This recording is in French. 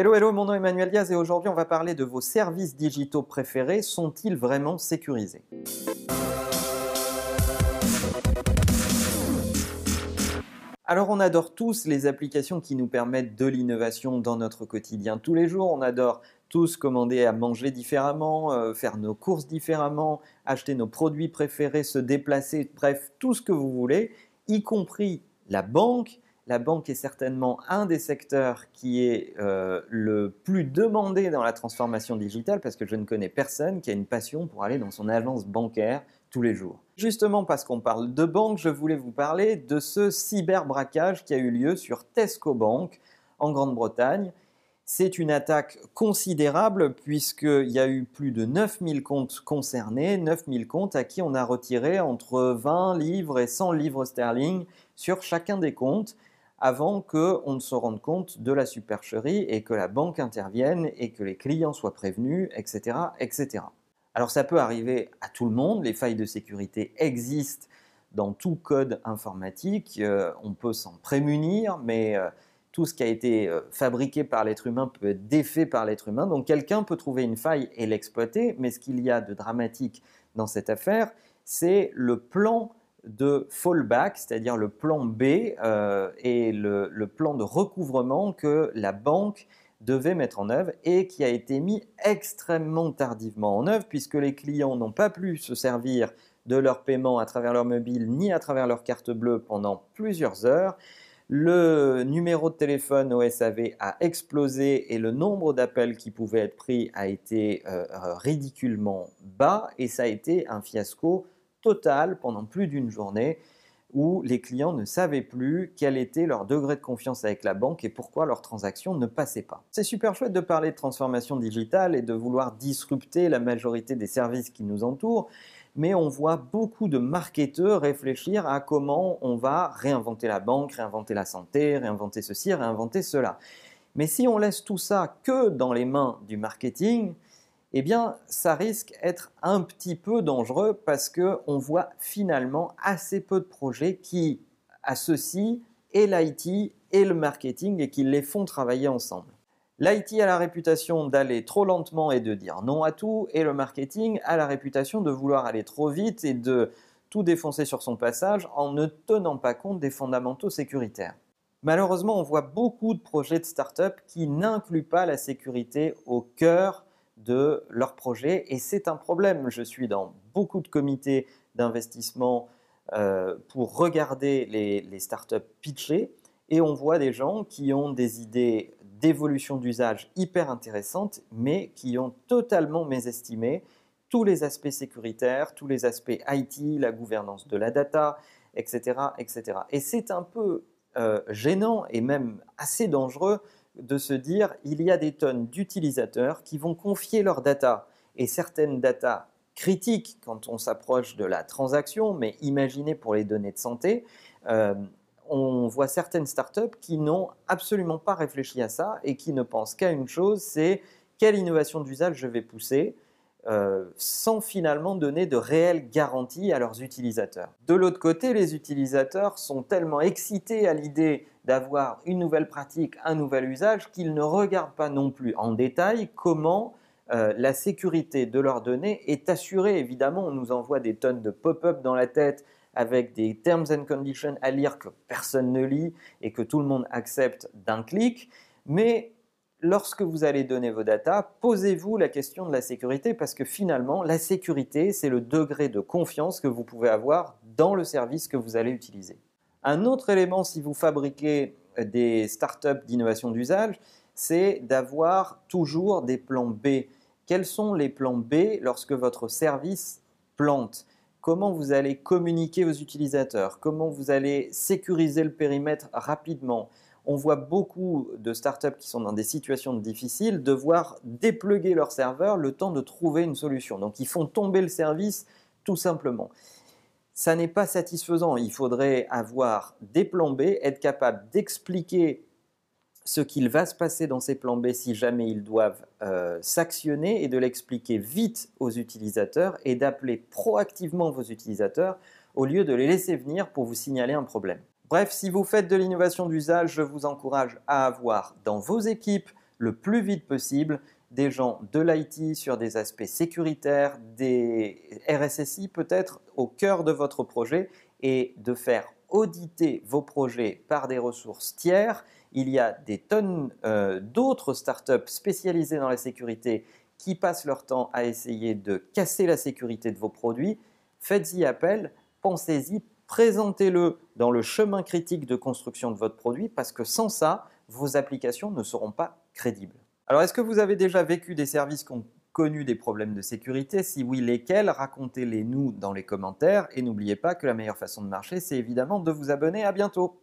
Hello, hello, mon nom est Emmanuel Diaz et aujourd'hui on va parler de vos services digitaux préférés. Sont-ils vraiment sécurisés? Alors on adore tous les applications qui nous permettent de l'innovation dans notre quotidien tous les jours. On adore tous commander à manger différemment, euh, faire nos courses différemment, acheter nos produits préférés, se déplacer, bref, tout ce que vous voulez, y compris la banque la banque est certainement un des secteurs qui est euh, le plus demandé dans la transformation digitale parce que je ne connais personne qui a une passion pour aller dans son agence bancaire tous les jours. Justement parce qu'on parle de banque, je voulais vous parler de ce cyberbraquage qui a eu lieu sur Tesco Bank en Grande-Bretagne. C'est une attaque considérable puisqu'il y a eu plus de 9000 comptes concernés, 9000 comptes à qui on a retiré entre 20 livres et 100 livres sterling sur chacun des comptes avant qu'on ne se rende compte de la supercherie et que la banque intervienne et que les clients soient prévenus, etc., etc. Alors ça peut arriver à tout le monde, les failles de sécurité existent dans tout code informatique, euh, on peut s'en prémunir, mais euh, tout ce qui a été euh, fabriqué par l'être humain peut être défait par l'être humain, donc quelqu'un peut trouver une faille et l'exploiter, mais ce qu'il y a de dramatique dans cette affaire, c'est le plan de fallback, c'est-à-dire le plan B euh, et le, plan de recouvrement que la banque devait mettre en œuvre et qui a été mis extrêmement tardivement en œuvre puisque les clients n'ont pas pu se servir de leur paiement à travers leur mobile ni à travers leur carte bleue pendant plusieurs heures. Le numéro de téléphone au SAV a explosé et le nombre d'appels qui pouvaient être pris a été euh, ridiculement bas et ça a été un fiasco total pendant plus d'une journée où les clients ne savaient plus quel était leur degré de confiance avec la banque et pourquoi leurs transactions ne passaient pas. C'est super chouette de parler de transformation digitale et de vouloir disrupter la majorité des services qui nous entourent, mais on voit beaucoup de marketeurs réfléchir à comment on va réinventer la banque, réinventer la santé, réinventer ceci, réinventer cela. Mais si on laisse tout ça que dans les mains du marketing, eh bien, ça risque d'être un petit peu dangereux parce qu'on voit finalement assez peu de projets qui associent et l'IT et le marketing et qui les font travailler ensemble. L'IT a la réputation d'aller trop lentement et de dire non à tout, et le marketing a la réputation de vouloir aller trop vite et de tout défoncer sur son passage en ne tenant pas compte des fondamentaux sécuritaires. Malheureusement, on voit beaucoup de projets de start-up qui n'incluent pas la sécurité au cœur de leur projet et c'est un problème. Je suis dans beaucoup de comités d'investissement euh, pour regarder les, startups pitcher et on voit des gens qui ont des idées d'évolution d'usage hyper intéressantes mais qui ont totalement mésestimé tous les aspects sécuritaires, tous les aspects IT, la gouvernance de la data, etc. etc. Et c'est un peu euh, gênant et même assez dangereux de se dire il y a des tonnes d'utilisateurs qui vont confier leurs data et certaines data critiques quand on s'approche de la transaction, mais imaginez pour les données de santé, euh, on voit certaines startups qui n'ont absolument pas réfléchi à ça et qui ne pensent qu'à une chose, c'est quelle innovation d'usage je vais pousser euh, sans finalement donner de réelles garanties à leurs utilisateurs. De l'autre côté, les utilisateurs sont tellement excités à l'idée d'avoir une nouvelle pratique, un nouvel usage, qu'ils ne regardent pas non plus en détail comment euh, la sécurité de leurs données est assurée. Évidemment, on nous envoie des tonnes de pop-up dans la tête avec des terms and conditions à lire que personne ne lit et que tout le monde accepte d'un clic. Mais lorsque vous allez donner vos datas, posez-vous la question de la sécurité parce que finalement, la sécurité, c'est le degré de confiance que vous pouvez avoir dans le service que vous allez utiliser. Un autre élément, si vous fabriquez des startups d'innovation d'usage, c'est d'avoir toujours des plans B. Quels sont les plans B lorsque votre service plante? Comment vous allez communiquer aux utilisateurs? Comment vous allez sécuriser le périmètre rapidement? On voit beaucoup de startups qui sont dans des situations difficiles devoir dépluguer leur serveur le temps de trouver une solution. Donc ils font tomber le service tout simplement. Ça n'est pas satisfaisant. Il faudrait avoir des plans B, être capable d'expliquer ce qu'il va se passer dans ces plans B si jamais ils doivent euh, s'actionner et de l'expliquer vite aux utilisateurs et d'appeler proactivement vos utilisateurs au lieu de les laisser venir pour vous signaler un problème. Bref, si vous faites de l'innovation d'usage, je vous encourage à avoir dans vos équipes le plus vite possible des gens de l'IT sur des aspects sécuritaires, des RSSI peut-être au cœur de votre projet et de faire auditer vos projets par des ressources tiers. Il y a des tonnes euh, d'autres startups spécialisées dans la sécurité qui passent leur temps à essayer de casser la sécurité de vos produits. Faites-y appel, pensez-y, présentez-le dans le chemin critique de construction de votre produit parce que sans ça, vos applications ne seront pas crédibles. Alors, est-ce que vous avez déjà vécu des services qui ont connu des problèmes de sécurité? Si oui, lesquels? Racontez-les nous dans les commentaires et n'oubliez pas que la meilleure façon de marcher, c'est évidemment de vous abonner. À bientôt